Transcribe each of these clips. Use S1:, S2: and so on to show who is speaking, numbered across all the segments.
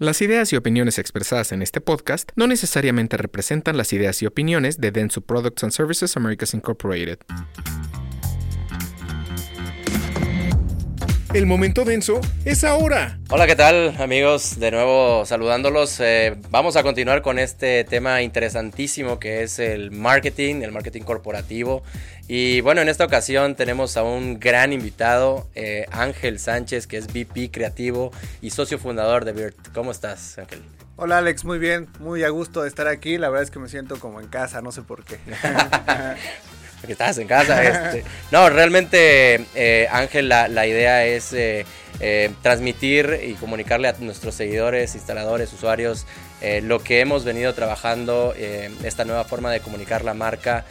S1: Las ideas y opiniones expresadas en este podcast no necesariamente representan las ideas y opiniones de Densu Products and Services Americas Incorporated. El momento denso es ahora.
S2: Hola, ¿qué tal amigos? De nuevo saludándolos. Eh, vamos a continuar con este tema interesantísimo que es el marketing, el marketing corporativo. Y bueno, en esta ocasión tenemos a un gran invitado, eh, Ángel Sánchez, que es VP creativo y socio fundador de BIRT. ¿Cómo estás, Ángel?
S3: Hola Alex, muy bien, muy a gusto de estar aquí. La verdad es que me siento como en casa, no sé por qué.
S2: porque estás en casa. Este. No, realmente, eh, Ángel, la, idea es eh, eh, transmitir y comunicarle a nuestros seguidores, instaladores, usuarios, lo que hemos venido trabajando, esta nueva forma de comunicar la marca.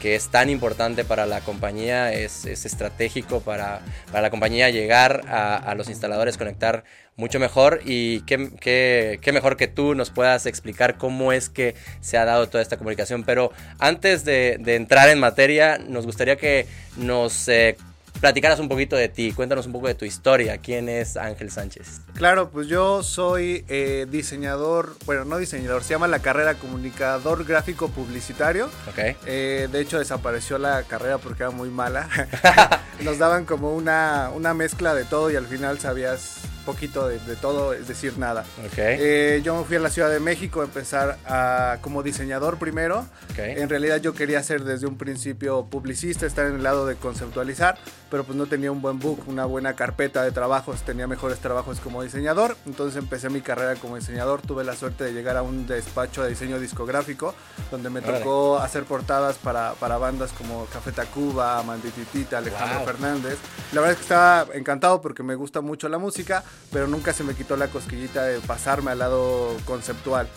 S2: Que es tan importante para la compañía, es, estratégico para, la compañía llegar a los instaladores, conectar mucho mejor y qué, qué, mejor que tú nos puedas explicar cómo es que se ha dado toda esta comunicación. Pero antes de, entrar en materia, nos gustaría que nos eh, platicaras un poquito de ti, cuéntanos un poco de tu historia. ¿Quién es Ángel Sánchez?
S3: Claro, pues yo soy eh, diseñador, bueno, no diseñador, se llama la carrera comunicador gráfico publicitario.
S2: Ok.
S3: Eh, de hecho, desapareció la carrera porque era muy mala. Nos daban como una, una mezcla de todo y al final sabías poquito de, todo, es decir, nada. Eh, yo me fui a la Ciudad de México a empezar a, como diseñador primero. En realidad yo quería ser desde un principio publicista, estar en el lado de conceptualizar, pero pues no tenía un buen book, una buena carpeta de trabajos, tenía mejores trabajos como diseñador. Entonces empecé mi carrera como diseñador, tuve la suerte de llegar a un despacho de diseño discográfico, donde me tocó hacer portadas para, para, bandas como Café Tacuba, Mandititita, Alejandro Fernández. La verdad es que estaba encantado porque me gusta mucho la música, pero nunca se me quitó la cosquillita de pasarme al lado conceptual.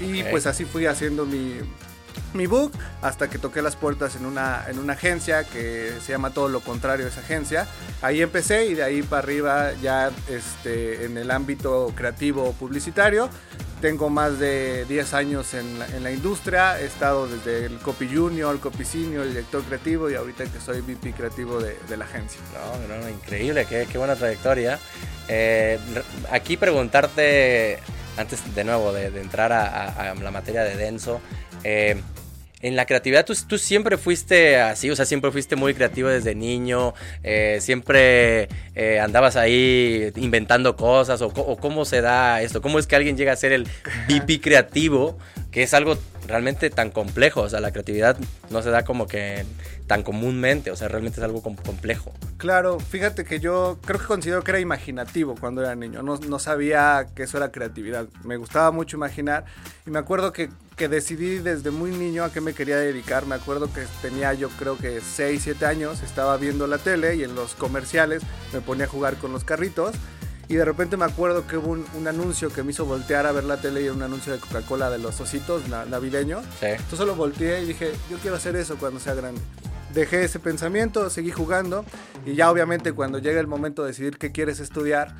S3: Y pues así fui haciendo mi, mi book hasta que toqué las puertas en una, en una agencia que se llama todo lo contrario esa agencia. Ahí empecé y de ahí para arriba ya este, en el ámbito creativo publicitario tengo más de 10 años en la, en la, industria, he estado desde el copy junior, el copy senior, el director creativo y ahorita que soy VP creativo de, de la agencia.
S2: No, no, increíble, qué, qué buena trayectoria. Eh, aquí preguntarte, antes de nuevo de, entrar a, a, la materia de denso, eh, en la creatividad tú, siempre fuiste así, o sea, siempre fuiste muy creativo desde niño, eh, siempre eh, andabas ahí inventando cosas, o, cómo se da esto, cómo es que alguien llega a ser el VP creativo, que es algo realmente tan complejo, o sea, la creatividad no se da como que tan comúnmente, o sea, realmente es algo complejo.
S3: Claro, fíjate que yo creo que considero que era imaginativo cuando era niño, no, no sabía que eso era creatividad, me gustaba mucho imaginar y me acuerdo que, que, decidí desde muy niño a qué me quería dedicar, me acuerdo que tenía yo creo que 6, 7 años, estaba viendo la tele y en los comerciales me ponía a jugar con los carritos y de repente me acuerdo que hubo un, anuncio que me hizo voltear a ver la tele y era un anuncio de Coca-Cola de los ositos navideños. Entonces solo volteé y dije, yo quiero hacer eso cuando sea grande dejé ese pensamiento, seguí jugando y ya obviamente cuando llega el momento de decidir qué quieres estudiar,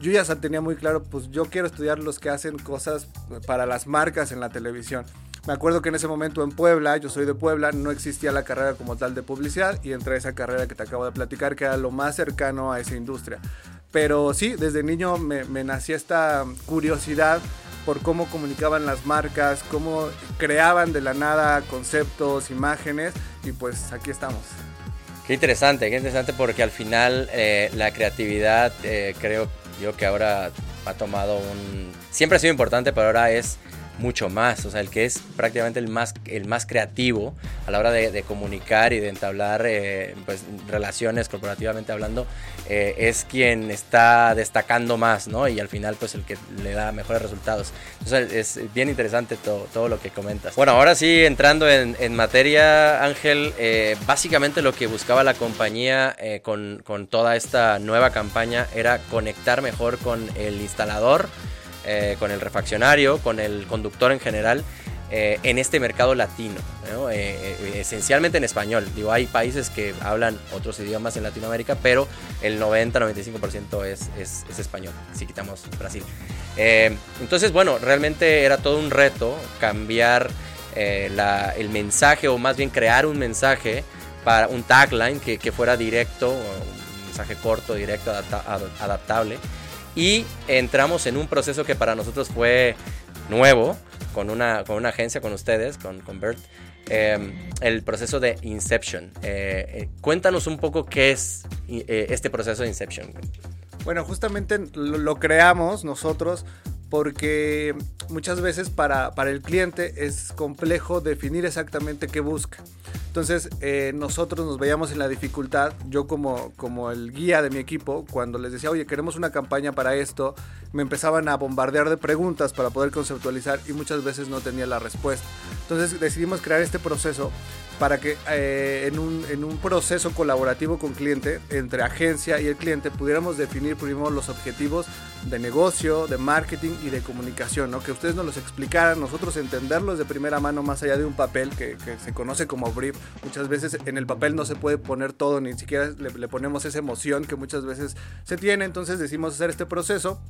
S3: yo ya tenía muy claro, pues yo quiero estudiar los que hacen cosas para las marcas en la televisión. Me acuerdo que en ese momento en Puebla, yo soy de Puebla, no existía la carrera como tal de publicidad y entré a esa carrera que te acabo de platicar, que era lo más cercano a esa industria. Pero sí, desde niño me, me esta curiosidad por cómo comunicaban las marcas, cómo creaban de la nada conceptos, imágenes y pues aquí estamos.
S2: Qué interesante, qué interesante porque al final eh, la creatividad eh, creo yo que ahora ha tomado un... Siempre ha sido importante, pero ahora es mucho más, o sea, el que es prácticamente el más, el más creativo a la hora de, comunicar y de entablar eh, pues, relaciones corporativamente hablando, eh, es quien está destacando más, ¿no? Y al final, pues el que le da mejores resultados. Entonces, es bien interesante todo, todo lo que comentas. Bueno, ahora sí, entrando en, materia, Ángel, eh, básicamente lo que buscaba la compañía con, con toda esta nueva campaña era conectar mejor con el instalador, eh, con el refaccionario, con el conductor en general, eh, en este mercado latino, eh, esencialmente en español. Digo, hay países que hablan otros idiomas en Latinoamérica, pero el 90-95% es, es, es, español, si quitamos Brasil. entonces, bueno, realmente era todo un reto cambiar el mensaje, o más bien crear un mensaje para un tagline que, que fuera directo, un mensaje corto, directo, adaptable y entramos en un proceso que para nosotros fue nuevo, con una, con una agencia, con ustedes, con, con Bert, em, el proceso de Inception. Eh, eh, cuéntanos un poco qué es eh, este proceso de Inception.
S3: Bueno, justamente lo, creamos nosotros porque muchas veces para, para, el cliente es complejo definir exactamente qué busca. Entonces eh, nosotros nos veíamos en la dificultad, yo como, como el guía de mi equipo, cuando les decía, oye, queremos una campaña para esto, me empezaban a bombardear de preguntas para poder conceptualizar y muchas veces no tenía la respuesta. Entonces decidimos crear este proceso para que eh, en, un, en, un, proceso colaborativo con cliente, entre agencia y el cliente, pudiéramos definir primero los objetivos de negocio, de marketing y de comunicación, ¿no? que ustedes nos los explicaran, nosotros entenderlos de primera mano más allá de un papel que, que se conoce como brief. Muchas veces en el papel no se puede poner todo, ni siquiera le, le ponemos esa emoción que muchas veces se tiene, entonces decimos hacer este proceso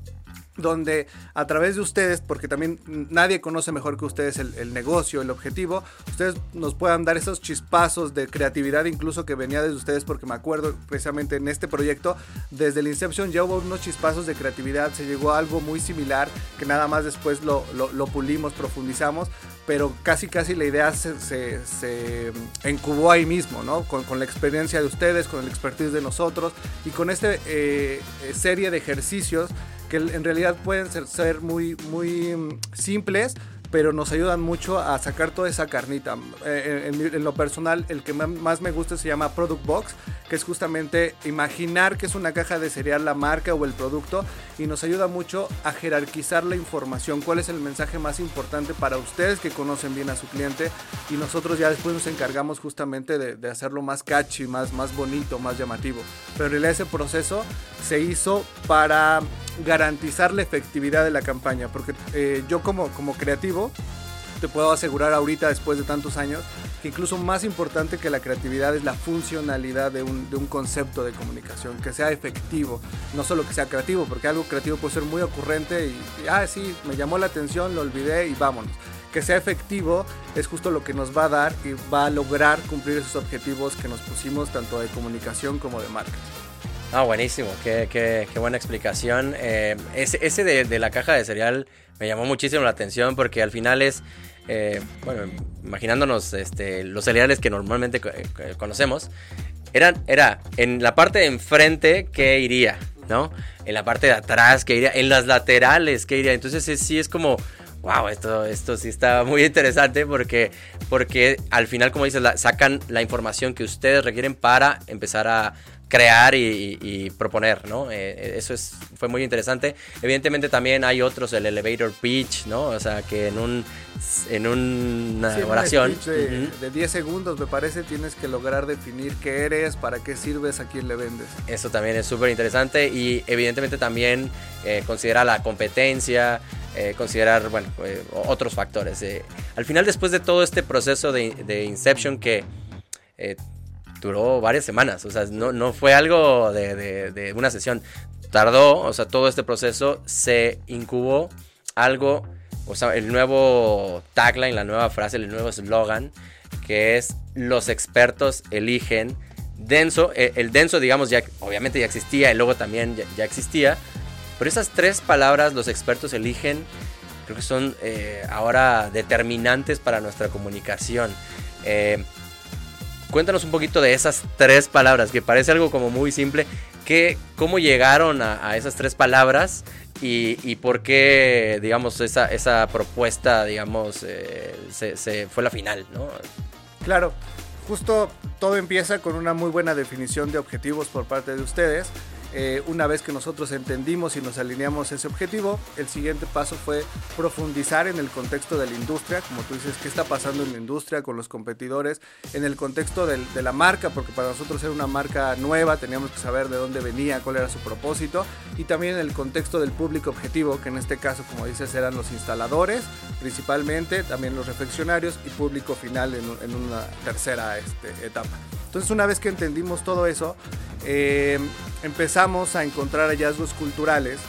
S3: donde a través de ustedes, porque también nadie conoce mejor que ustedes el, negocio, el objetivo, ustedes nos puedan dar esos chispazos de creatividad incluso que venía desde ustedes, porque me acuerdo precisamente en este proyecto, desde el Inception ya hubo unos chispazos de creatividad, se llegó a algo muy similar, que nada más después lo, pulimos, profundizamos, pero casi casi la idea se, se, encubó ahí mismo, ¿no? Con, la experiencia de ustedes, con el expertise de nosotros y con esta eh, serie de ejercicios que en realidad pueden ser, muy, muy mm, simples, pero nos ayudan mucho a sacar toda esa carnita. Eh, en, lo personal, el que más me gusta se llama Product Box, que es justamente imaginar que es una caja de cereal la marca o el producto y nos ayuda mucho a jerarquizar la información, cuál es el mensaje más importante para ustedes que conocen bien a su cliente y nosotros ya después nos encargamos justamente de, hacerlo más catchy, más, más bonito, más llamativo. Pero en realidad ese proceso se hizo para garantizar la efectividad de la campaña, porque eh, yo como, como creativo te puedo asegurar ahorita, después de tantos años, que incluso más importante que la creatividad es la funcionalidad de un, de un, concepto de comunicación, que sea efectivo, no solo que sea creativo, porque algo creativo puede ser muy ocurrente y, ah, sí, me llamó la atención, lo olvidé y vámonos. Que sea efectivo es justo lo que nos va a dar y va a lograr cumplir esos objetivos que nos pusimos tanto de comunicación como de marketing.
S2: Ah, buenísimo, qué, qué, qué buena explicación. Eh, ese, ese de, de, la caja de cereal me llamó muchísimo la atención porque al final es, eh, bueno, imaginándonos este, los cereales que normalmente eh, conocemos, eran, era en la parte de enfrente que iría, ¿no? En la parte de atrás que iría, en las laterales que iría. Entonces sí es como wow, esto, esto sí está muy interesante porque, porque al final, como dices, sacan la información que ustedes requieren para empezar a crear y, proponer, ¿no? Eh, eh, eso es, fue muy interesante. Evidentemente también hay otros, el elevator pitch, ¿no? O sea, que en un en una oración
S3: de, de, 10 segundos me parece tienes que lograr definir qué eres, para qué sirves, a quién le vendes.
S2: Eso también es súper interesante y evidentemente también eh, considerar la competencia, considerar bueno, otros factores. al final después de todo este proceso de, de Inception que duró varias semanas, o sea, no, no fue algo de, de, una sesión, tardó, o sea, todo este proceso se incubó algo, o sea, el nuevo tagline, la nueva frase, el nuevo eslogan, que es los expertos eligen denso, eh, el denso digamos ya obviamente ya existía, el logo también ya, existía, pero esas tres palabras los expertos eligen creo que son eh, ahora determinantes para nuestra comunicación. Eh, Cuéntanos un poquito de esas tres palabras, que parece algo como muy simple. Que, ¿Cómo llegaron a, esas tres palabras y, por qué, digamos, esa, esa propuesta, digamos, eh, se, fue la final, ¿no?
S3: Claro, justo todo empieza con una muy buena definición de objetivos por parte de ustedes eh, una vez que nosotros entendimos y nos alineamos ese objetivo, el siguiente paso fue profundizar en el contexto de la industria, como tú dices, qué está pasando en la industria con los competidores, en el contexto de la marca, porque para nosotros era una marca nueva, teníamos que saber de dónde venía, cuál era su propósito, y también en el contexto del público objetivo, que en este caso, como dices, eran los instaladores, principalmente, también los reflexionarios y público final en, una tercera este, etapa. Entonces una vez que entendimos todo eso, eh, empezamos a encontrar hallazgos culturales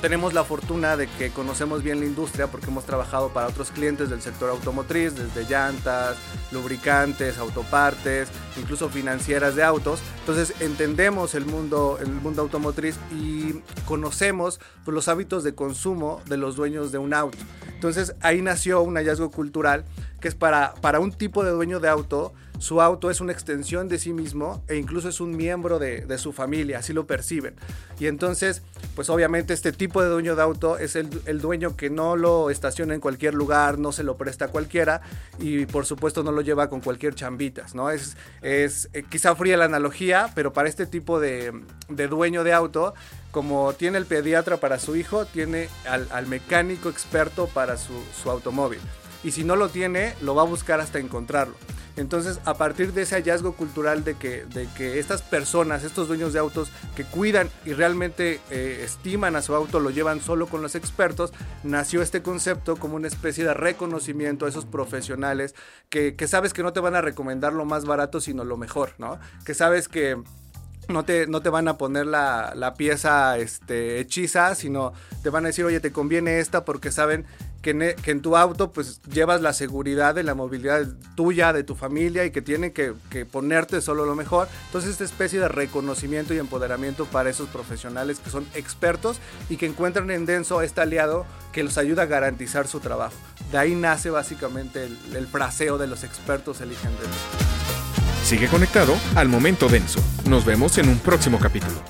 S3: tenemos la fortuna de que conocemos bien la industria porque hemos trabajado para otros clientes del sector automotriz, desde llantas, lubricantes, autopartes, incluso financieras de autos. Entonces entendemos el mundo, el mundo automotriz y conocemos pues, los hábitos de consumo de los dueños de un auto. Entonces ahí nació un hallazgo cultural es para, para un tipo de dueño de auto su auto es una extensión de sí mismo e incluso es un miembro de, su familia, así lo perciben. Y entonces, pues obviamente este tipo de dueño de auto es el, dueño que no lo estaciona en cualquier lugar, no se lo presta a cualquiera y por supuesto no lo lleva con cualquier chambitas, ¿no? Es, es eh, quizá fría la analogía, pero para este tipo de, dueño de auto, como tiene el pediatra para su hijo, tiene al, mecánico experto para su, su automóvil. Y si no lo tiene, lo va a buscar hasta encontrarlo. Entonces, a partir de ese hallazgo cultural de que, de que estas personas, estos dueños de autos que cuidan y realmente eh, estiman a su auto, lo llevan solo con los expertos, nació este concepto como una especie de reconocimiento a esos profesionales que, sabes que no te van a recomendar lo más barato, sino lo mejor, ¿no? Que sabes que no te, no te, van a poner la, la, pieza este, hechiza, sino te van a decir, oye, te conviene esta porque saben e, que en, tu auto pues llevas la seguridad de la movilidad tuya, de tu familia y que tienen que, ponerte solo lo mejor. Entonces esta especie de reconocimiento y empoderamiento para esos profesionales que son expertos y que encuentran en Denso este aliado que los ayuda a garantizar su trabajo. De ahí nace básicamente el, el fraseo de los expertos eligen Denso.
S1: Sigue conectado al momento denso. Nos vemos en un próximo capítulo.